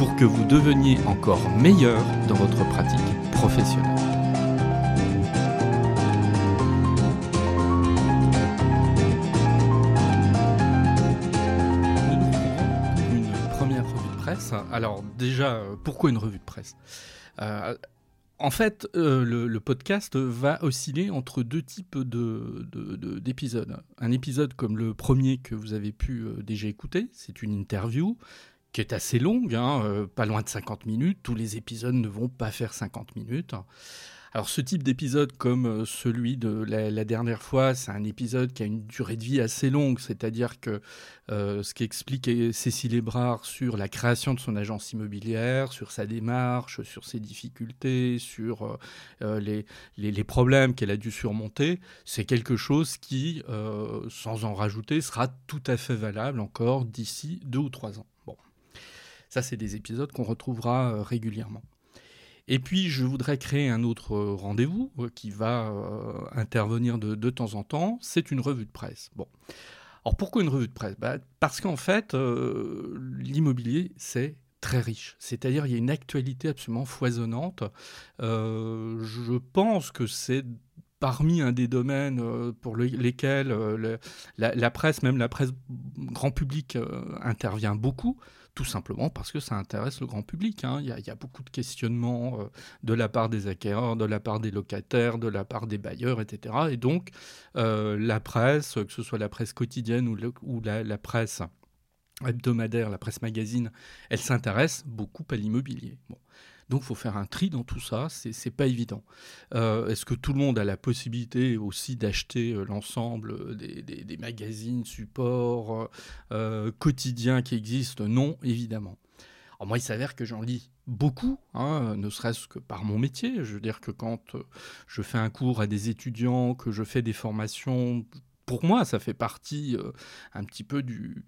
pour que vous deveniez encore meilleur dans votre pratique professionnelle. Une première revue de presse. Alors déjà, pourquoi une revue de presse? Euh, en fait, euh, le, podcast va osciller entre deux types d'épisodes. De, un épisode comme le premier que vous avez pu euh, déjà écouter, c'est une interview qui est assez longue, hein, euh, pas loin de 50 minutes. Tous les épisodes ne vont pas faire 50 minutes. Alors ce type d'épisode comme euh, celui de la, dernière fois, c'est un épisode qui a une durée de vie assez longue, c'est-à-dire que euh, ce qu'explique Cécile Ebrard sur la création de son agence immobilière, sur sa démarche, sur ses difficultés, sur les, les, problèmes qu'elle a dû surmonter, c'est quelque chose qui, sans en rajouter, sera tout à fait valable encore d'ici deux ou trois ans. Ça, c'est des épisodes qu'on retrouvera euh, régulièrement. Et puis, je voudrais créer un autre euh, rendez-vous euh, qui va intervenir de, temps en temps. C'est une revue de presse. Bon. Alors, pourquoi une revue de presse? Bah, Parce qu'en fait, l'immobilier, c'est très riche. C'est-à-dire, il y a une actualité absolument foisonnante. je pense que c'est parmi un des domaines pour lesquels la, presse, même la presse grand public, intervient beaucoup tout simplement parce que ça intéresse le grand public. Hein. Il, y a, beaucoup de questionnements euh, de la part des acquéreurs, de la part des locataires, de la part des bailleurs, etc. Et donc, euh, la presse, que ce soit la presse quotidienne ou, la, presse hebdomadaire, la presse magazine, elle s'intéresse beaucoup à l'immobilier. Donc, il faut faire un tri dans tout ça. C'est pas évident. Euh, est-ce que tout le monde a la possibilité aussi d'acheter euh, l'ensemble des, magazines, supports euh, quotidiens qui existent? Non, évidemment. Alors moi, il s'avère que j'en lis beaucoup, hein, ne serait-ce que par mon métier. Je veux dire que quand je fais un cours à des étudiants, que je fais des formations pour moi, ça fait partie euh, un petit peu du,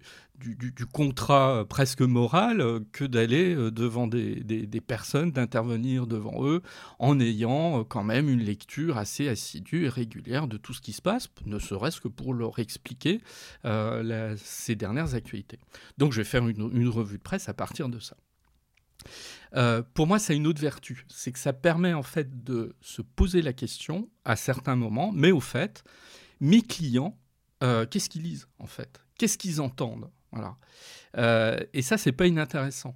contrat euh, presque moral euh, que d'aller devant des, personnes, d'intervenir devant eux en ayant quand même une lecture assez assidue et régulière de tout ce qui se passe, ne serait-ce que pour leur expliquer ces dernières actualités. Donc je vais faire une, une, revue de presse à partir de ça. pour moi, ça a une autre vertu, c'est que ça permet en fait de se poser la question à certains moments, mais au fait, mes clients, euh, qu'est-ce qu'ils lisent en fait? Qu'est-ce qu'ils entendent? Voilà. Euh, et ça, c'est pas inintéressant.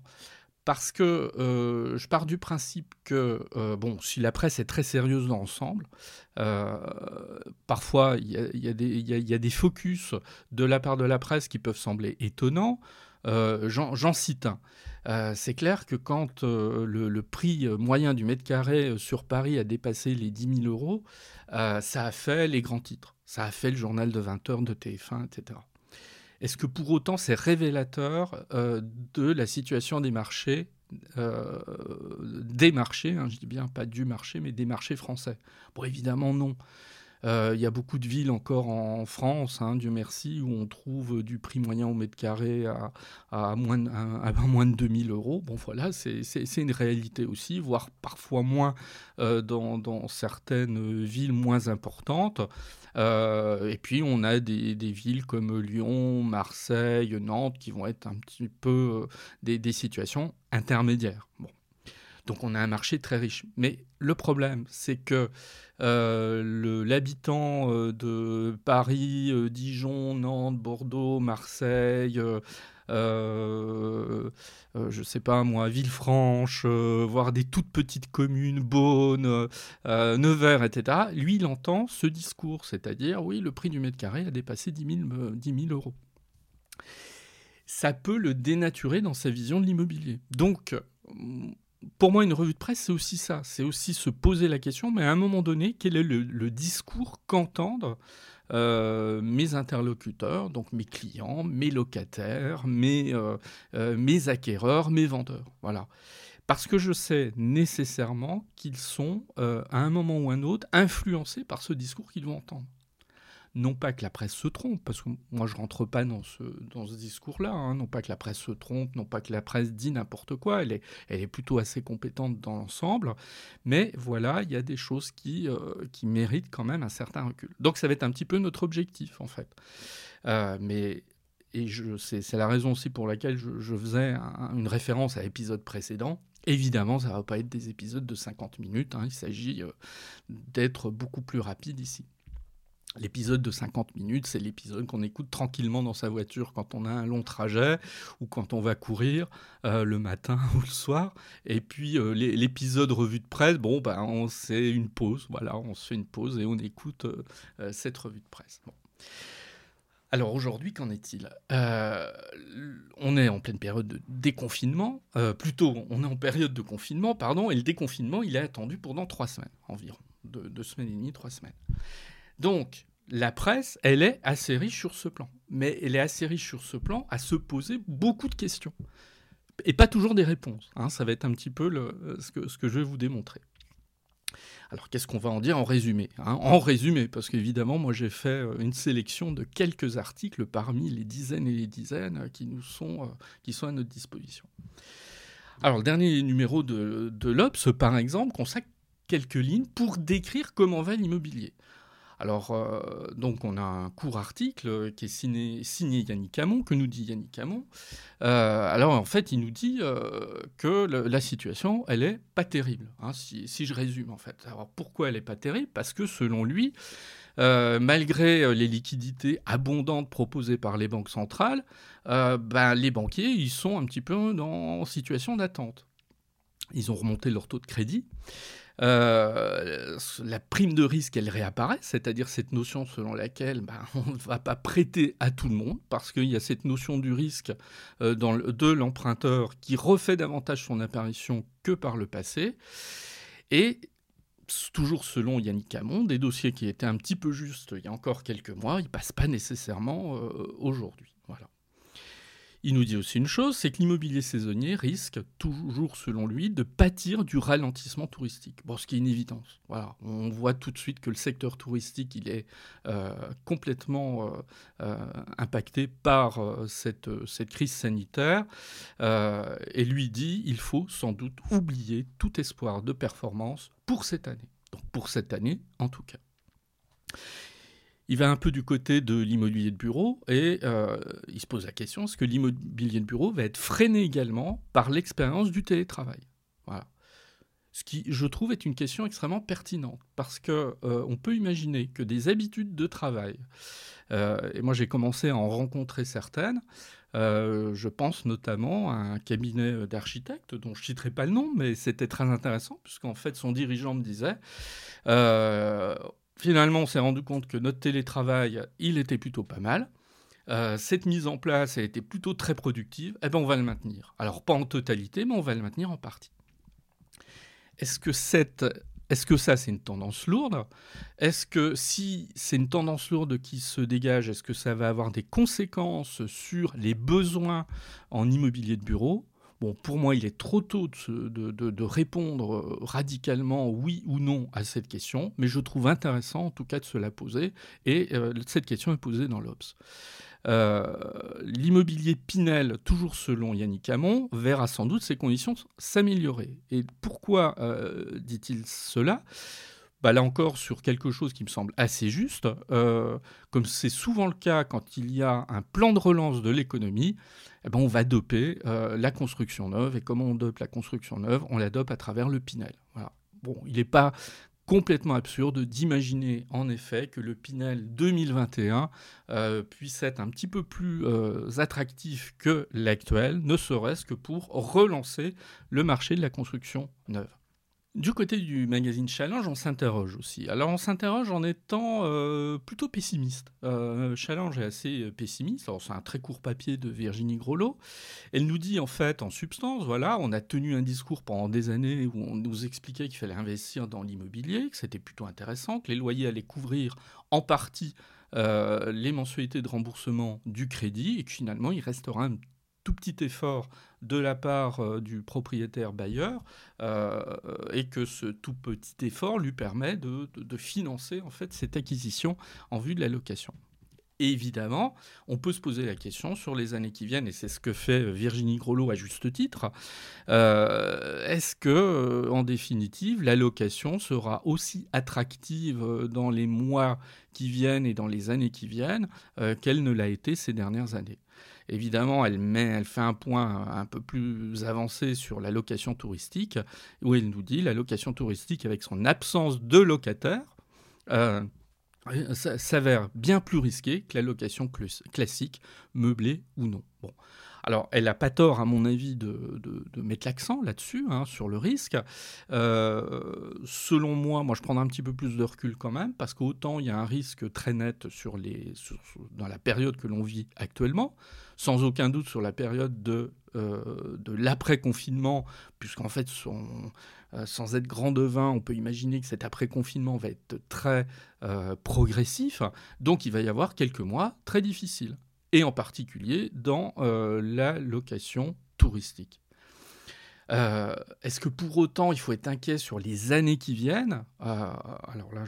Parce que euh, je pars du principe que, bon, si la presse est très sérieuse dans l'ensemble, parfois il y, a des focus de la part de la presse qui peuvent sembler étonnants. J'en cite un. c'est clair que quand le, le, prix moyen du mètre carré sur Paris a dépassé les 10 000 euros, ça a fait les grands titres. Ça a fait le journal de 20 heures de TF1, etc. Est-ce que pour autant c'est révélateur euh, de la situation des marchés, euh, des marchés, hein, je dis bien pas du marché, mais des marchés français? Bon, évidemment non. Euh, il y a beaucoup de villes encore en France, hein, Dieu merci, où on trouve du prix moyen au mètre carré à, moins, de, à, moins de 2000 euros. Bon, voilà, c'est une réalité aussi, voire parfois moins dans, certaines villes moins importantes. Euh, et puis, on a des, villes comme Lyon, Marseille, Nantes, qui vont être un petit peu des, des situations intermédiaires. Donc on a un marché très riche. Mais le problème, c'est que euh, l'habitant euh, de Paris, euh, Dijon, Nantes, Bordeaux, Marseille, je ne sais pas moi, Villefranche, voire des toutes petites communes, Beaune, Nevers, etc., lui, il entend ce discours, c'est-à-dire, oui, le prix du mètre carré a dépassé 10 000, euros. Ça peut le dénaturer dans sa vision de l'immobilier. Donc, pour moi, une revue de presse, c'est aussi ça. C'est aussi se poser la question, mais à un moment donné, quel est le, discours qu'entendent euh, mes interlocuteurs, donc mes clients, mes locataires, mes, euh, euh, mes acquéreurs, mes vendeurs. Voilà. Parce que je sais nécessairement qu'ils sont, à un moment ou un autre, influencés par ce discours qu'ils vont entendre non pas que la presse se trompe, parce que moi je rentre pas dans ce, dans ce discours-là, hein. non pas que la presse se trompe, non pas que la presse dit n'importe quoi, elle est, elle est plutôt assez compétente dans l'ensemble, mais voilà, il y a des choses qui, euh, qui méritent quand même un certain recul. Donc ça va être un petit peu notre objectif en fait. Euh, mais et c'est la raison aussi pour laquelle je, faisais une référence à l'épisode précédent. Évidemment, ça ne va pas être des épisodes de 50 minutes, hein. il s'agit euh, d'être beaucoup plus rapide ici. L'épisode de 50 minutes, c'est l'épisode qu'on écoute tranquillement dans sa voiture quand on a un long trajet ou quand on va courir euh, le matin ou le soir. Et puis euh, l'épisode revue de presse, bon, ben, on c'est une pause. Voilà, on se fait une pause et on écoute euh, cette revue de presse. Alors aujourd'hui, qu'en est-il? On est en pleine période de déconfinement, plutôt on est en période de confinement, pardon, et le déconfinement, il est attendu pendant trois semaines environ, deux semaines et demie, trois semaines. Donc, la presse, elle est assez riche sur ce plan. Mais elle est assez riche sur ce plan à se poser beaucoup de questions. Et pas toujours des réponses. Hein. Ça va être un petit peu ce, que, je vais vous démontrer. Alors, qu'est-ce qu'on va en dire en résumé hein? En résumé, parce qu'évidemment, moi, j'ai fait euh, une sélection de quelques articles parmi les dizaines et les dizaines qui, nous sont, euh, qui sont à notre disposition. Alors, le dernier numéro de, de l'Obs, par exemple, consacre quelques lignes pour décrire comment va l'immobilier. Alors, euh, donc, on a un court article qui est signé, Yannick Hamon, que nous dit Yannick Hamon. Euh, alors, en fait, il nous dit euh, que la situation, elle est pas terrible, hein, si, je résume, en fait. Alors, pourquoi elle est pas terrible? Parce que, selon lui, malgré les liquidités abondantes proposées par les banques centrales, ben, les banquiers, ils sont un petit peu dans situation d'attente. Ils ont remonté leur taux de crédit. Euh, la prime de risque, elle réapparaît, c'est-à-dire cette notion selon laquelle ben, on ne va pas prêter à tout le monde, parce qu'il y a cette notion du risque euh, de l'emprunteur qui refait davantage son apparition que par le passé. Et toujours selon Yannick Camon, des dossiers qui étaient un petit peu justes il y a encore quelques mois, ils ne passent pas nécessairement euh, aujourd'hui. Il nous dit aussi une chose, c'est que l'immobilier saisonnier risque toujours, selon lui, de pâtir du ralentissement touristique. Bon, ce qui est une évidence. Voilà, on voit tout de suite que le secteur touristique, il est euh, complètement euh, euh, impacté par cette, cette, crise sanitaire. et lui dit, il faut sans doute oublier tout espoir de performance pour cette année. Donc pour cette année, en tout cas. Il va un peu du côté de l'immobilier de bureau et euh, il se pose la question est-ce que l'immobilier de bureau va être freiné également par l'expérience du télétravail? Voilà. Ce qui, je trouve, est une question extrêmement pertinente parce que euh, on peut imaginer que des habitudes de travail, euh, et moi j'ai commencé à en rencontrer certaines. je pense notamment à un cabinet d'architectes dont je ne citerai pas le nom, mais c'était très intéressant puisqu'en fait son dirigeant me disait Finalement, on s'est rendu compte que notre télétravail, il était plutôt pas mal. Euh, cette mise en place a été plutôt très productive. Eh bien, on va le maintenir. Alors, pas en totalité, mais on va le maintenir en partie. Est-ce que, est-ce que ça, c'est une tendance lourde? Est-ce que si c'est une tendance lourde qui se dégage, est-ce que ça va avoir des conséquences sur les besoins en immobilier de bureau? Bon, pour moi, il est trop tôt de, répondre euh, radicalement oui ou non à cette question, mais je trouve intéressant en tout cas de se la poser, et euh, cette question est posée dans l'Obs. Euh, l'immobilier Pinel, toujours selon Yannick Hamon, verra sans doute ses conditions s'améliorer. Et pourquoi dit-il cela? Bah, là encore sur quelque chose qui me semble assez juste, comme c'est souvent le cas quand il y a un plan de relance de l'économie, eh ben, on va doper euh, la construction neuve. Et comment on dope la construction neuve? On la dope à travers le Pinel. Il n'est pas complètement absurde d'imaginer en effet que le Pinel 2021 euh, puisse être un petit peu plus euh, attractif que l'actuel, ne serait-ce que pour relancer le marché de la construction neuve. Du côté du magazine Challenge, on s'interroge aussi. Alors on s'interroge en étant euh, plutôt pessimiste. Euh, Challenge est assez euh, pessimiste. c'est un très court papier de Virginie Grolot. Elle nous dit en fait, en substance, voilà, on a tenu un discours pendant des années où on nous expliquait qu'il fallait investir dans l'immobilier, que c'était plutôt intéressant, que les loyers allaient couvrir en partie les mensualités de remboursement du crédit et que finalement il restera un petit effort de la part du propriétaire bailleur et que ce tout petit effort lui permet de, financer en fait cette acquisition en vue de la location. Évidemment, on peut se poser la question sur les années qui viennent, et c'est ce que fait euh, Virginie Grelot à juste titre. Euh, est-ce que, euh, en définitive, la location sera aussi attractive dans les mois qui viennent et dans les années qui viennent qu'elle ne l'a été ces dernières années? Évidemment, elle, fait un point un peu plus avancé sur la location touristique, où elle nous dit la location touristique avec son absence de locataires s'avère bien plus risqué que la location classique, meublée ou non. Alors, elle n'a pas tort, à mon avis, de, mettre l'accent là-dessus, hein, sur le risque. Euh, selon moi, moi, je prendrai un petit peu plus de recul quand même, parce qu'autant il y a un risque très net sur les, dans la période que l'on vit actuellement, sans aucun doute sur la période de, euh, de l'après-confinement, puisqu'en fait, euh, sans être grand devin, on peut imaginer que cet après-confinement va être très progressif, donc il va y avoir quelques mois très difficiles et en particulier dans euh, la location touristique. Euh, est-ce que pour autant il faut être inquiet sur les années qui viennent? Euh, Alors là,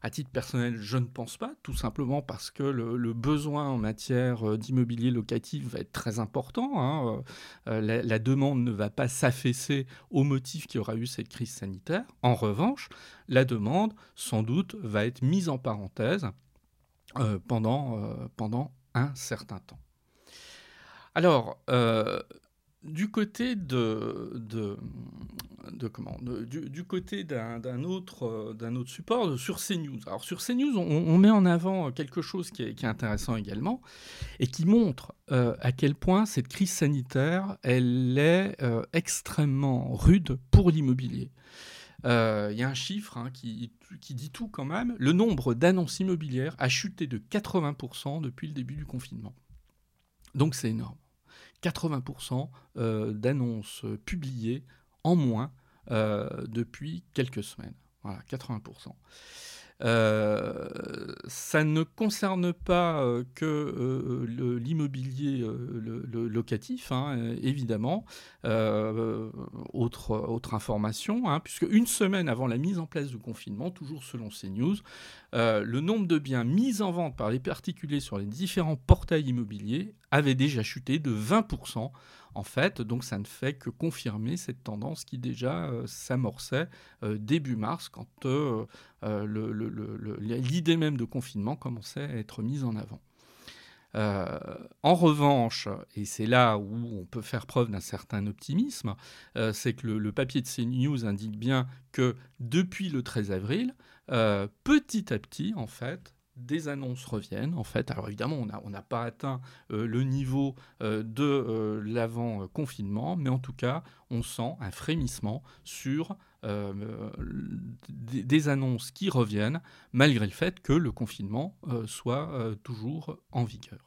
à titre personnel, je ne pense pas, tout simplement parce que le, besoin en matière d'immobilier locatif va être très important. Hein. La, la, demande ne va pas s'affaisser au motif qu'il y aura eu cette crise sanitaire. En revanche, la demande, sans doute, va être mise en parenthèse pendant, pendant un certain temps. Alors, euh, du côté de, de, comment, du, côté d'un autre, d'un autre support, sur CNews. Alors sur CNews, on, on met en avant quelque chose qui est, intéressant également et qui montre euh, à quel point cette crise sanitaire, elle est euh, extrêmement rude pour l'immobilier. Il y a un chiffre hein, qui, qui, dit tout quand même. Le nombre d'annonces immobilières a chuté de 80% depuis le début du confinement. Donc c'est énorme. 80% euh, d'annonces publiées en moins euh, depuis quelques semaines. Voilà, 80%. Euh, ça ne concerne pas euh, que euh, l'immobilier locatif, évidemment. autre, information, hein, puisque une semaine avant la mise en place du confinement, toujours selon CNews, le nombre de biens mis en vente par les particuliers sur les différents portails immobiliers avait déjà chuté de 20% en fait. Donc ça ne fait que confirmer cette tendance qui déjà euh, s'amorçait euh, début mars quand euh, l'idée même de confinement commençait à être mise en avant. en revanche, et c'est là où on peut faire preuve d'un certain optimisme, c'est que le, papier de CNews indique bien que depuis le 13 avril, petit à petit, en fait, des annonces reviennent en fait. Alors évidemment, on n'a pas atteint euh, le niveau euh, de euh, l'avant-confinement, mais en tout cas, on sent un frémissement sur des, des, annonces qui reviennent, malgré le fait que le confinement soit toujours en vigueur.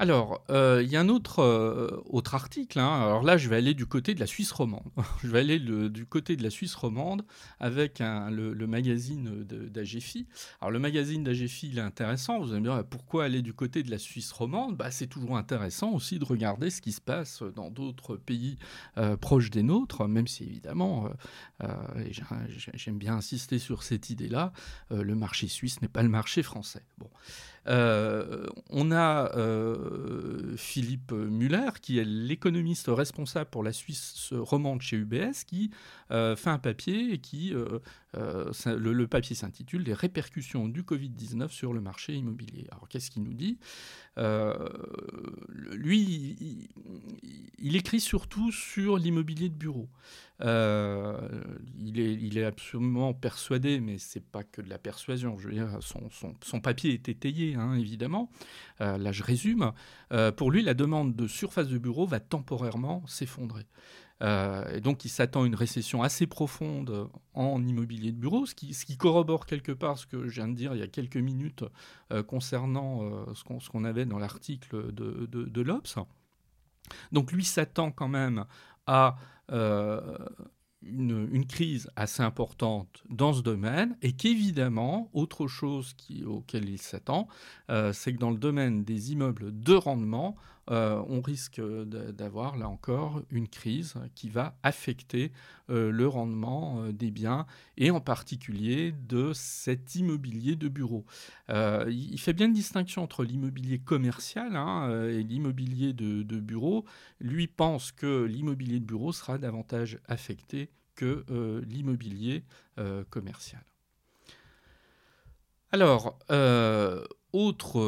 Alors, euh, il y a un autre, euh, autre article. Hein. Alors là, je vais aller du côté de la Suisse romande. je vais aller du côté de la Suisse romande avec le, magazine d'AGFI. Alors, le magazine d'AGFI, il est intéressant. Vous allez me dire, pourquoi aller du côté de la Suisse romande? Bah, C'est toujours intéressant aussi de regarder ce qui se passe dans d'autres pays euh, proches des nôtres, même si évidemment, j'aime bien insister sur cette idée-là, le marché suisse n'est pas le marché français. Bon. Euh, on a euh, Philippe Muller, qui est l'économiste responsable pour la Suisse romande chez UBS, qui fait un papier qui, le, papier s'intitule Les répercussions du Covid-19 sur le marché immobilier. Alors qu'est-ce qu'il nous dit? Lui, il, écrit surtout sur l'immobilier de bureau. Euh, il, est, absolument persuadé, mais c'est pas que de la persuasion. Je veux dire, son, papier est étayé, hein, évidemment. Euh, là, je résume. Euh, pour lui, la demande de surface de bureau va temporairement s'effondrer. Et donc, il s'attend à une récession assez profonde en immobilier de bureau, ce qui, corrobore quelque part ce que je viens de dire il y a quelques minutes concernant ce qu'on avait dans l'article de, de, l'Obs. Donc, lui s'attend quand même à euh, une, crise assez importante dans ce domaine et qu'évidemment, autre chose auquel il s'attend, euh, c'est que dans le domaine des immeubles de rendement, euh, on risque d'avoir là encore une crise qui va affecter euh, le rendement des biens et en particulier de cet immobilier de bureau. il fait bien une distinction entre l'immobilier commercial hein, et l'immobilier de, bureau. Lui pense que l'immobilier de bureau sera davantage affecté que euh, l'immobilier euh, commercial. Alors, euh, autre,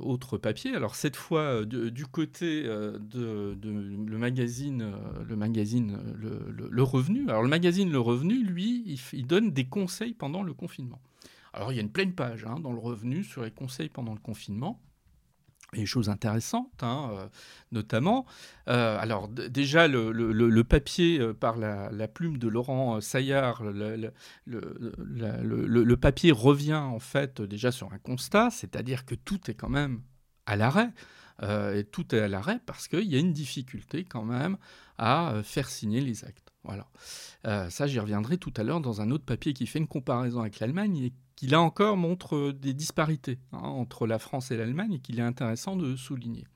autre papier, alors cette fois du côté de, le, magazine le, Revenu. Alors le magazine Le Revenu, lui, il, donne des conseils pendant le confinement. Alors il y a une pleine page hein, dans le Revenu sur les conseils pendant le confinement et choses intéressantes, hein, euh, notamment. Euh, alors déjà, le, papier euh, par la, plume de Laurent Saillard, le, papier revient en fait déjà sur un constat, c'est-à-dire que tout est quand même à l'arrêt. et tout est à l'arrêt parce qu'il y a une difficulté quand même à faire signer les actes. Voilà. ça, j'y reviendrai tout à l'heure dans un autre papier qui fait une comparaison avec l'Allemagne qui là encore montre euh, des disparités hein, entre la France et l'Allemagne et qu'il est intéressant de souligner.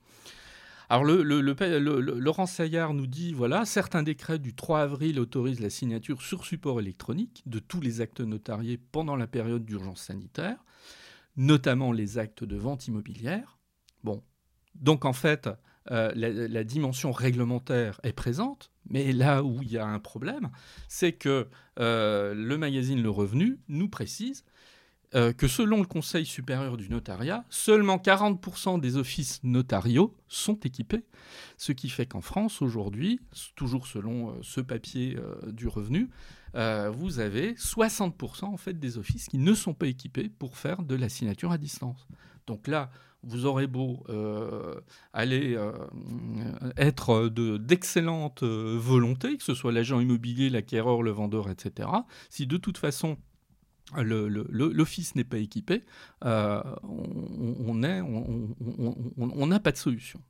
Alors Laurent Saillard nous dit, voilà, certains décrets du 3 avril autorisent la signature sur support électronique de tous les actes notariés pendant la période d'urgence sanitaire, notamment les actes de vente immobilière. Bon, donc en fait, euh, la, dimension réglementaire est présente, mais là où il y a un problème, c'est que euh, le magazine Le Revenu nous précise euh, que selon le Conseil supérieur du notariat, seulement 40% des offices notariaux sont équipés, ce qui fait qu'en France aujourd'hui, toujours selon euh, ce papier euh, du revenu, vous avez 60% en fait des offices qui ne sont pas équipés pour faire de la signature à distance. Donc là, vous aurez beau aller être d'excellente volonté, que ce soit l'agent immobilier, l'acquéreur, le vendeur, etc. Si de toute façon l'office n'est pas équipé, euh, on n'a pas de solution.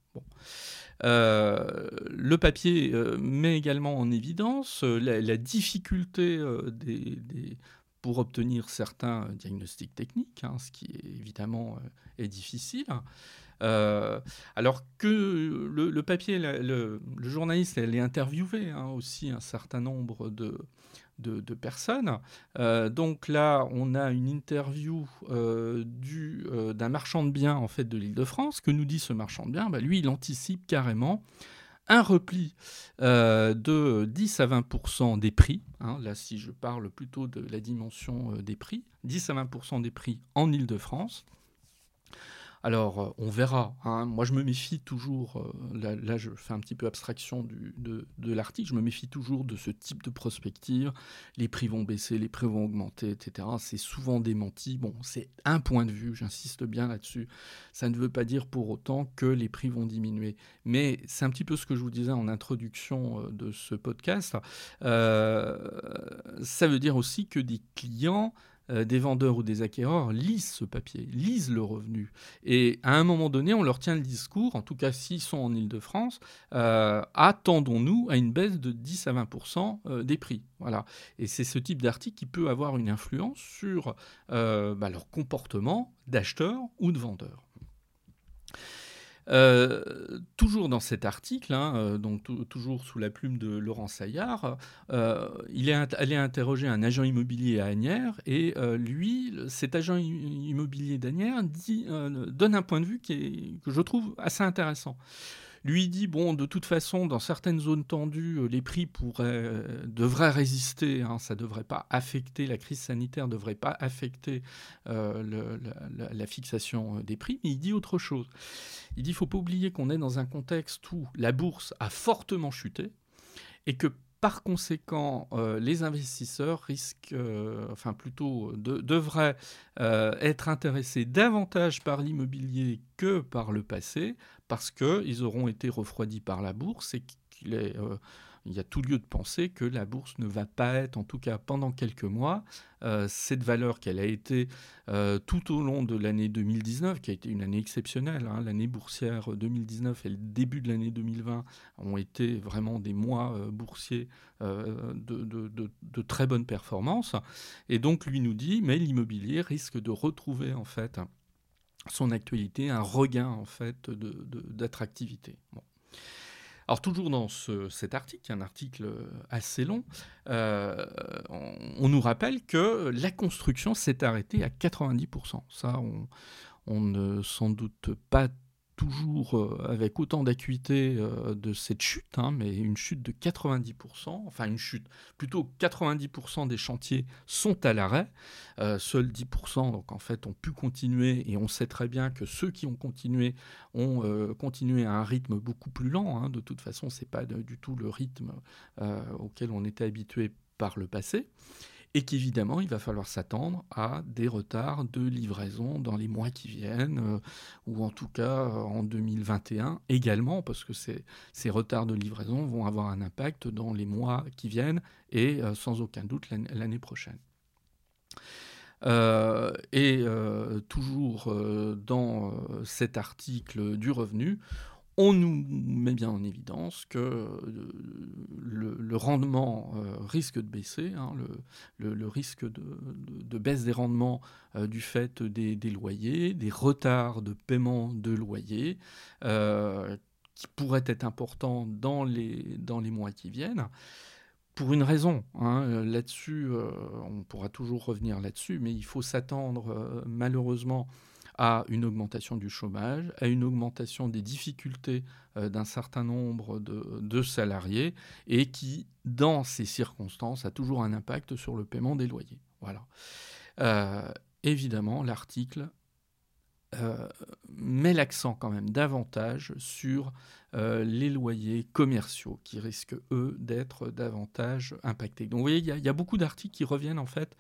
Euh, le papier euh, met également en évidence la, difficulté des, pour obtenir certains diagnostics techniques, hein, ce qui évidemment est difficile. alors que le, papier, le, journaliste, elle est interviewé hein, aussi un certain nombre de, personnes. Euh, donc là, on a une interview euh, euh, d'un marchand de biens en fait de l'Île-de-France. Que nous dit ce marchand de biens bah, Lui, il anticipe carrément un repli de 10 à 20% des prix. Hein. là, si je parle plutôt de la dimension des prix, 10 à 20% des prix en Île-de-France. Alors, euh, on verra. Hein. Moi, je me méfie toujours, euh, là, je fais un petit peu abstraction de, l'article, je me méfie toujours de ce type de prospective. Les prix vont baisser, les prix vont augmenter, etc. C'est souvent démenti. Bon, c'est un point de vue, j'insiste bien là-dessus. Ça ne veut pas dire pour autant que les prix vont diminuer. Mais c'est un petit peu ce que je vous disais en introduction euh, de ce podcast. ça veut dire aussi que des clients euh, des vendeurs ou des acquéreurs lisent ce papier, lisent le revenu. Et à un moment donné, on leur tient le discours, en tout cas s'ils sont en Ile-de-France, euh, attendons-nous à une baisse de 10 à 20% euh, des prix. Et c'est ce type d'article qui peut avoir une influence sur bah, leur comportement d'acheteur ou de vendeur. Euh, toujours dans cet article, hein, euh, donc toujours sous la plume de Laurent Saillard, euh, il est allé interroger un agent immobilier à Agnières et lui, cet agent immobilier d'Agnières donne un point de vue que je trouve assez intéressant lui dit bon, de toute façon, dans certaines zones tendues, euh, les prix pourraient, euh, devraient résister. Hein, ça devrait pas affecter la crise sanitaire, devrait pas affecter euh, la, fixation des prix. Mais il dit autre chose. Il dit, faut pas oublier qu'on est dans un contexte où la bourse a fortement chuté et que par conséquent, les investisseurs risquent, enfin plutôt devraient être intéressés davantage par l'immobilier que par le passé, parce qu'ils auront été refroidis par la bourse et qu'il est euh, il y a tout lieu de penser que la bourse ne va pas être, en tout cas pendant quelques mois, euh, cette valeur qu'elle a été euh, tout au long de l'année 2019, qui a été une année exceptionnelle. Hein. L'année boursière 2019 et le début de l'année 2020 ont été vraiment des mois euh, boursiers de, très bonne performance. Et donc lui nous dit, mais l'immobilier risque de retrouver en fait son actualité, un regain en fait d'attractivité. Alors toujours dans cet article, un article assez long, euh, on, nous rappelle que la construction s'est arrêtée à 90%. Ça, on ne s'en doute pas toujours euh, avec autant d'acuité euh, de cette chute, hein, mais une chute de 90%, enfin une chute, plutôt 90% des chantiers sont à l'arrêt, euh, seuls 10% donc en fait ont pu continuer et on sait très bien que ceux qui ont continué ont continué à un rythme beaucoup plus lent. Hein. de toute façon, c'est pas du tout le rythme auquel on était habitué par le passé et qu'évidemment, il va falloir s'attendre à des retards de livraison dans les mois qui viennent, euh, ou en tout cas euh, en 2021 également, parce que ces, retards de livraison vont avoir un impact dans les mois qui viennent et euh, sans aucun doute l'année prochaine. et toujours dans cet article du revenu, on nous met bien en évidence que euh, le, rendement euh, risque de baisser, hein, le, risque de, baisse des rendements euh, du fait des, loyers, des retards de paiement de loyers, qui pourraient être importants dans les, mois qui viennent. Pour une raison, hein, là-dessus, on pourra toujours revenir là-dessus, mais il faut s'attendre malheureusement à une augmentation du chômage, à une augmentation des difficultés euh, d'un certain nombre de, salariés et qui, dans ces circonstances, a toujours un impact sur le paiement des loyers. Voilà. Euh, évidemment, l'article euh, met l'accent quand même davantage sur les loyers commerciaux qui risquent, eux, d'être davantage impactés. Donc vous voyez, il y, a beaucoup d'articles qui reviennent en fait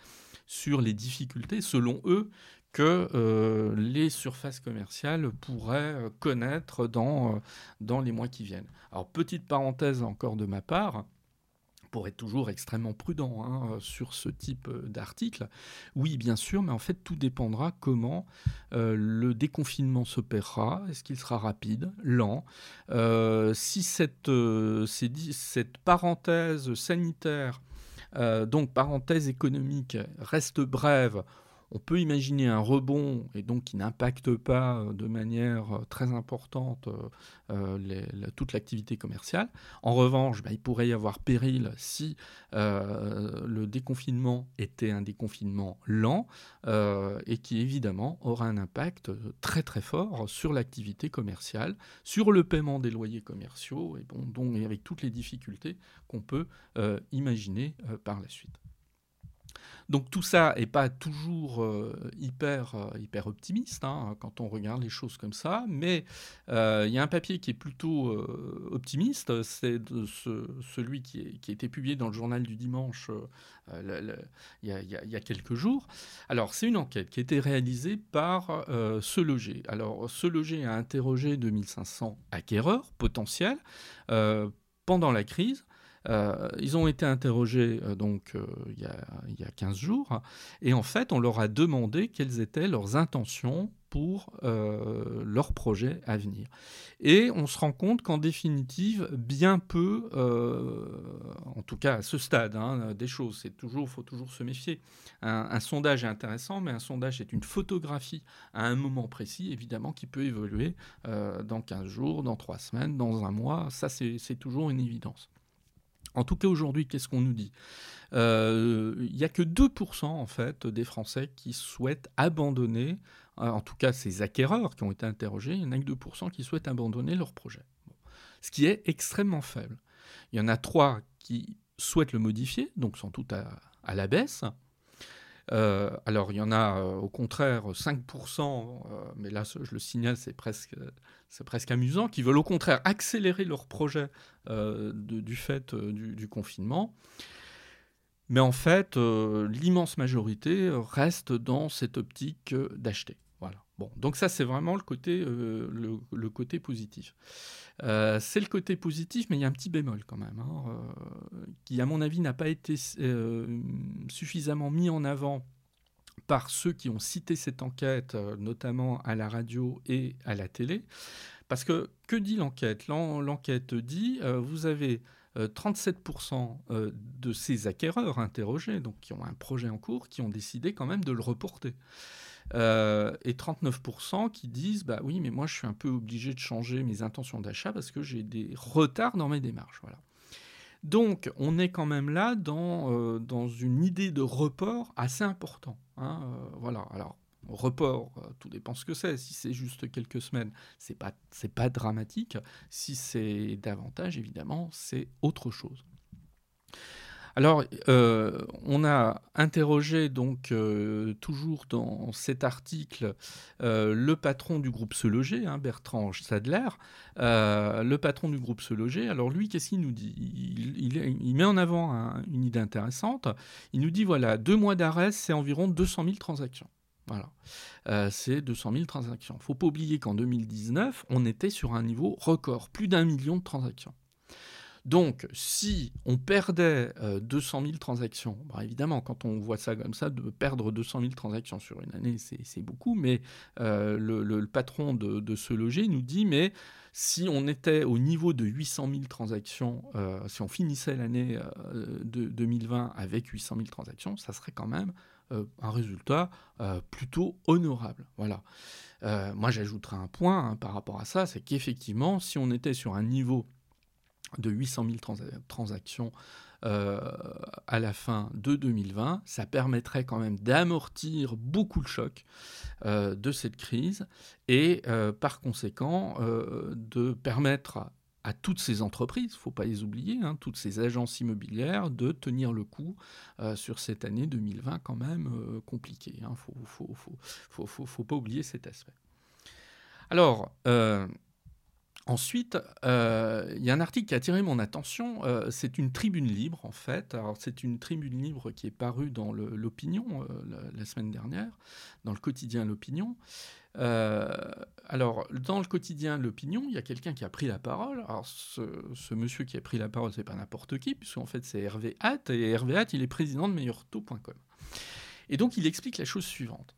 sur les difficultés, selon eux, que euh, les surfaces commerciales pourraient euh, connaître dans, euh, dans les mois qui viennent. Alors, petite parenthèse encore de ma part, pour être toujours extrêmement prudent hein, sur ce type d'article. Oui, bien sûr, mais en fait, tout dépendra comment le déconfinement s'opérera. Est-ce qu'il sera rapide, lent? Si cette, cette parenthèse sanitaire, donc parenthèse économique, reste brève, on peut imaginer un rebond et donc qui n'impacte pas euh, de manière euh, très importante euh, toute l'activité commerciale. En revanche, bah, il pourrait y avoir péril si le déconfinement était un déconfinement lent et qui évidemment aura un impact très très fort sur l'activité commerciale, sur le paiement des loyers commerciaux et, donc, avec toutes les difficultés qu'on peut imaginer par la suite. Donc tout ça n'est pas toujours euh, hyper, euh, hyper optimiste hein, quand on regarde les choses comme ça, mais euh, il y a un papier qui est plutôt optimiste, c'est celui qui, a été publié dans le journal du dimanche il y, a quelques jours. Alors c'est une enquête qui a été réalisée par Ce Loger. Alors Ce Loger a interrogé 2500 acquéreurs potentiels pendant la crise euh, ils ont été interrogés euh, donc euh, il, y a, il, y a, 15 jours et en fait on leur a demandé quelles étaient leurs intentions pour leur projet à venir. Et on se rend compte qu'en définitive, bien peu, en tout cas à ce stade hein, des choses, c'est toujours, faut toujours se méfier. Un, un, sondage est intéressant, mais un sondage est une photographie à un moment précis, évidemment, qui peut évoluer dans 15 jours, dans 3 semaines, dans un mois. Ça, c'est toujours une évidence. En tout cas, aujourd'hui, qu'est-ce qu'on nous dit? Euh, Il n'y a que 2% en fait des Français qui souhaitent abandonner, euh, en tout cas ces acquéreurs qui ont été interrogés, il n'y en a que 2% qui souhaitent abandonner leur projet. Ce qui est extrêmement faible. Il y en a 3 qui souhaitent le modifier, donc sont tout à la baisse. Euh, alors, il y en a euh, au contraire 5%, euh, mais là, je le signale, c'est presque, c'est presque amusant, qui veulent au contraire accélérer leur projet du fait du, confinement. Mais en fait, l'immense majorité reste dans cette optique d'acheter. Bon, donc ça, c'est vraiment le côté, le, côté positif. c'est le côté positif, mais il y a un petit bémol quand même, hein, qui, à mon avis, n'a pas été suffisamment mis en avant par ceux qui ont cité cette enquête, euh, notamment à la radio et à la télé. Parce que que dit l'enquête? L'enquête dit, euh, vous avez 37% euh, de ces acquéreurs interrogés, donc qui ont un projet en cours, qui ont décidé quand même de le reporter. Et 39% qui disent, bah oui, mais moi je suis un peu obligé de changer mes intentions d'achat parce que j'ai des retards dans mes démarches. Voilà. Donc, on est quand même là dans, euh, dans une idée de report assez important. Hein, euh, voilà. Alors, report, euh, tout dépend ce que c'est. Si c'est juste quelques semaines, c'est pas c'est pas dramatique. Si c'est davantage, évidemment, c'est autre chose. Alors, euh, on a interrogé donc euh, toujours dans cet article euh, le patron du groupe Se Loger, hein, Bertrand Sadler, le patron du groupe Se Loger. Alors lui, qu'est-ce qu'il nous dit? Il, met en avant une idée intéressante. Il nous dit voilà, deux mois d'arrêt, c'est environ 200 000 transactions. Voilà, c'est 200 000 transactions. Il ne faut pas oublier qu'en 2019, on était sur un niveau record, plus d'un million de transactions. Donc, si on perdait 200 euh, 000 transactions, bah, évidemment, quand on voit ça comme ça, de perdre 200 000 transactions sur une année, c'est beaucoup, mais euh, le, patron de, ce loger nous dit, mais si on était au niveau de 800 000 transactions, euh, si on finissait l'année de 2020 avec 800 000 transactions, ça serait quand même un résultat plutôt honorable. Voilà. moi, j'ajouterai un point hein, par rapport à ça, c'est qu'effectivement, si on était sur un niveau de 800 000 transactions euh, à la fin de 2020, ça permettrait quand même d'amortir beaucoup le choc euh, de cette crise et euh, par conséquent de permettre à, toutes ces entreprises, il ne faut pas les oublier, hein, toutes ces agences immobilières, de tenir le coup sur cette année 2020 quand même compliquée. Il hein. ne faut, pas oublier cet aspect. Alors, Ensuite, euh, il y a un article qui a attiré mon attention. Euh, c'est une tribune libre, en fait. Alors, c'est une tribune libre qui est parue dans l'Opinion euh, la, semaine dernière, dans le quotidien L'Opinion. alors, dans le quotidien L'Opinion, il y a quelqu'un qui a pris la parole. Alors, ce, monsieur qui a pris la parole, c'est pas n'importe qui, puisqu'en fait, c'est Hervé Hatt. Et Hervé Hatt, il est président de meilleurtaux.com. Et donc, il explique la chose suivante.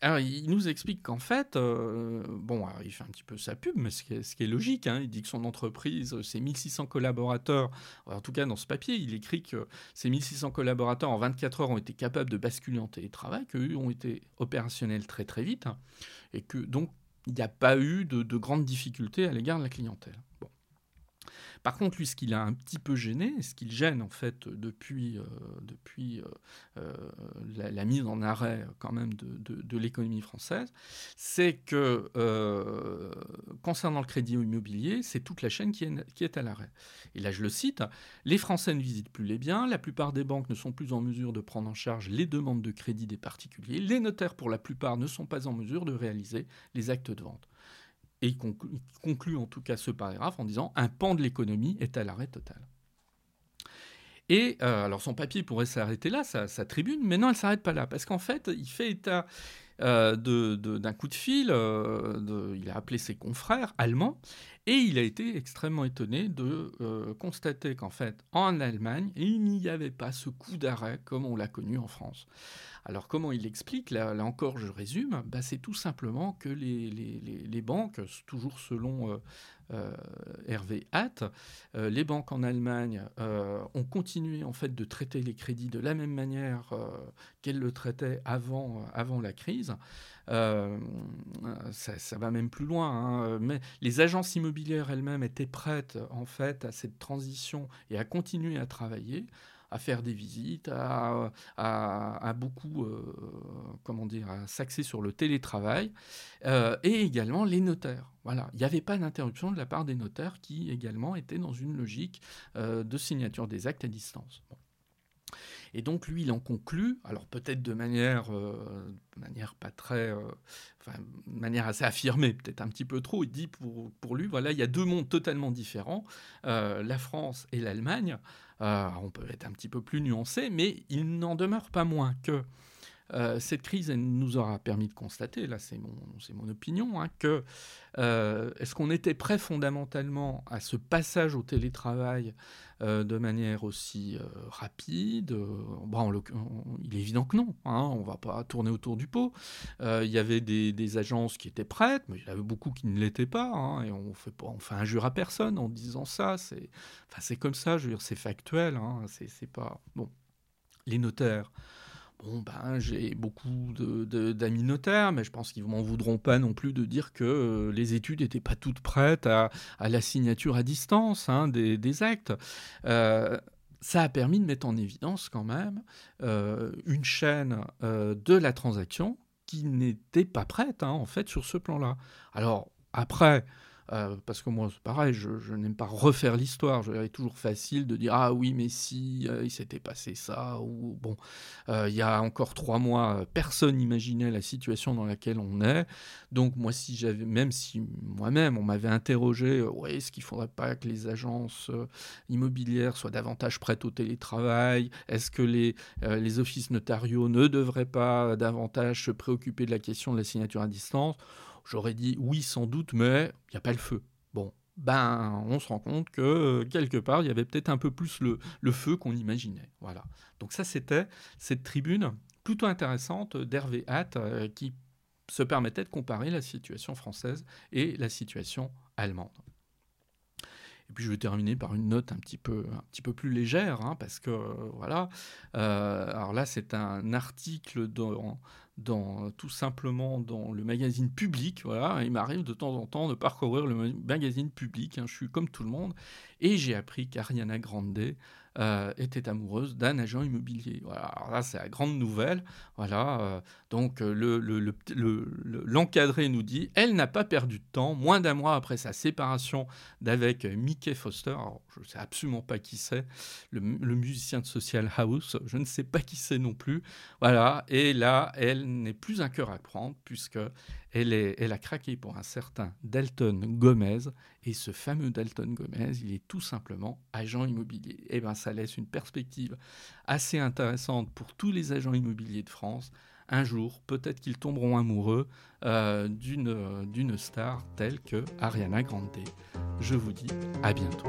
Alors, il nous explique qu'en fait, euh, bon, il fait un petit peu sa pub, mais ce qui est, logique, hein, il dit que son entreprise, euh, ses 1600 collaborateurs, en tout cas dans ce papier, il écrit que ces 1600 collaborateurs en 24 heures ont été capables de basculer en télétravail, qu'eux ont été opérationnels très très vite, hein, et que donc il n'y a pas eu de grandes difficultés à l'égard de la clientèle. Par contre, lui, ce qu'il a un petit peu gêné, ce qu'il gêne en fait depuis, euh, euh, euh, la, mise en arrêt quand même de, l'économie française, c'est que concernant le crédit immobilier, c'est toute la chaîne qui est à l'arrêt. Et là, je le cite, les Français ne visitent plus les biens, la plupart des banques ne sont plus en mesure de prendre en charge les demandes de crédit des particuliers, les notaires pour la plupart ne sont pas en mesure de réaliser les actes de vente. Et il conclut, en tout cas ce paragraphe en disant un pan de l'économie est à l'arrêt total. Et euh, alors son papier pourrait s'arrêter là, sa, tribune, mais non, elle ne s'arrête pas là, parce qu'en fait, il fait état euh, d'un coup de fil, euh, il a appelé ses confrères allemands, et il a été extrêmement étonné de constater qu'en fait, en Allemagne, il n'y avait pas ce coup d'arrêt comme on l'a connu en France. Alors comment il explique là, encore, je résume, bah, c'est tout simplement que les, banques, toujours selon euh, euh, Hervé Hatt, euh, les banques en Allemagne ont continué en fait de traiter les crédits de la même manière qu'elles le traitaient avant, avant la crise. Ça, va même plus loin. Hein, mais les agences immobilières elles-mêmes étaient prêtes en fait à cette transition et à continuer à travailler à faire des visites, à, beaucoup, euh, comment dire, à s'axer sur le télétravail, euh, et également les notaires. Voilà, il n'y avait pas d'interruption de la part des notaires qui également étaient dans une logique euh, de signature des actes à distance. Et donc lui, il en conclut, alors peut-être de manière, manière pas très, enfin, manière assez affirmée, peut-être un petit peu trop. Il dit pour, pour lui, voilà, il y a deux mondes totalement différents, la France et l'Allemagne. On peut être un petit peu plus nuancé, mais il n'en demeure pas moins que euh, cette crise nous aura permis de constater, là c'est mon, mon opinion, hein, que euh, est-ce qu'on était prêt fondamentalement à ce passage au télétravail euh, de manière aussi rapide? Bon, Il est évident que non, hein, on ne va pas tourner autour du pot. Il y avait des, agences qui étaient prêtes, mais il y avait beaucoup qui ne l'étaient pas, hein, et on fait, on fait injure à personne en disant ça, c'est enfin, comme ça, je veux dire, c'est factuel, c'est pas... Bon, les notaires... Bon, ben, j'ai beaucoup d'amis notaires, mais je pense qu'ils ne m'en voudront pas non plus de dire que euh, les études n'étaient pas toutes prêtes à, la signature à distance hein, des, actes. Euh, ça a permis de mettre en évidence quand même euh, une chaîne de la transaction qui n'était pas prête, hein, en fait, sur ce plan-là. Alors, après, euh, parce que moi, c'est pareil, je, n'aime pas refaire l'histoire. Je est toujours facile de dire ah oui, mais si euh, il s'était passé ça ou bon, euh, il y a encore trois mois, personne n'imaginait la situation dans laquelle on est. Donc moi, si j'avais, même si moi-même on m'avait interrogé, est-ce qu'il faudrait pas que les agences immobilières soient davantage prêtes au télétravail? Est-ce que les offices notariaux ne devraient pas davantage se préoccuper de la question de la signature à distance? J'aurais dit oui sans doute, mais il n'y a pas le feu. Bon, ben on se rend compte que euh, quelque part, il y avait peut-être un peu plus le, feu qu'on imaginait. Voilà. Donc ça, c'était cette tribune plutôt intéressante d'Hervé Hatt euh, qui se permettait de comparer la situation française et la situation allemande. Et puis je vais terminer par une note un petit peu, un petit peu plus légère, hein, parce que euh, voilà. alors là, c'est un article dans, tout simplement dans le magazine public. Voilà, il m'arrive de temps en temps de parcourir le magazine public. Hein, je suis comme tout le monde. Et j'ai appris qu'Ariana Grande euh, était amoureuse d'un agent immobilier. Voilà, alors là, c'est la grande nouvelle. Voilà, euh, donc euh, l'encadré le, le, nous dit elle n'a pas perdu de temps. Moins d'un mois après sa séparation d'avec Mickey Foster, je ne sais absolument pas qui c'est, le, musicien de Social House, je ne sais pas qui c'est non plus. Voilà, et là, elle n'est plus un cœur à prendre puisque elle, a craqué pour un certain Dalton Gomez et ce fameux Dalton Gomez, il est tout simplement agent immobilier. Et eh bien, ça laisse une perspective assez intéressante pour tous les agents immobiliers de France. Un jour, peut-être qu'ils tomberont amoureux euh, d'une star telle que Ariana Grande. Je vous dis à bientôt.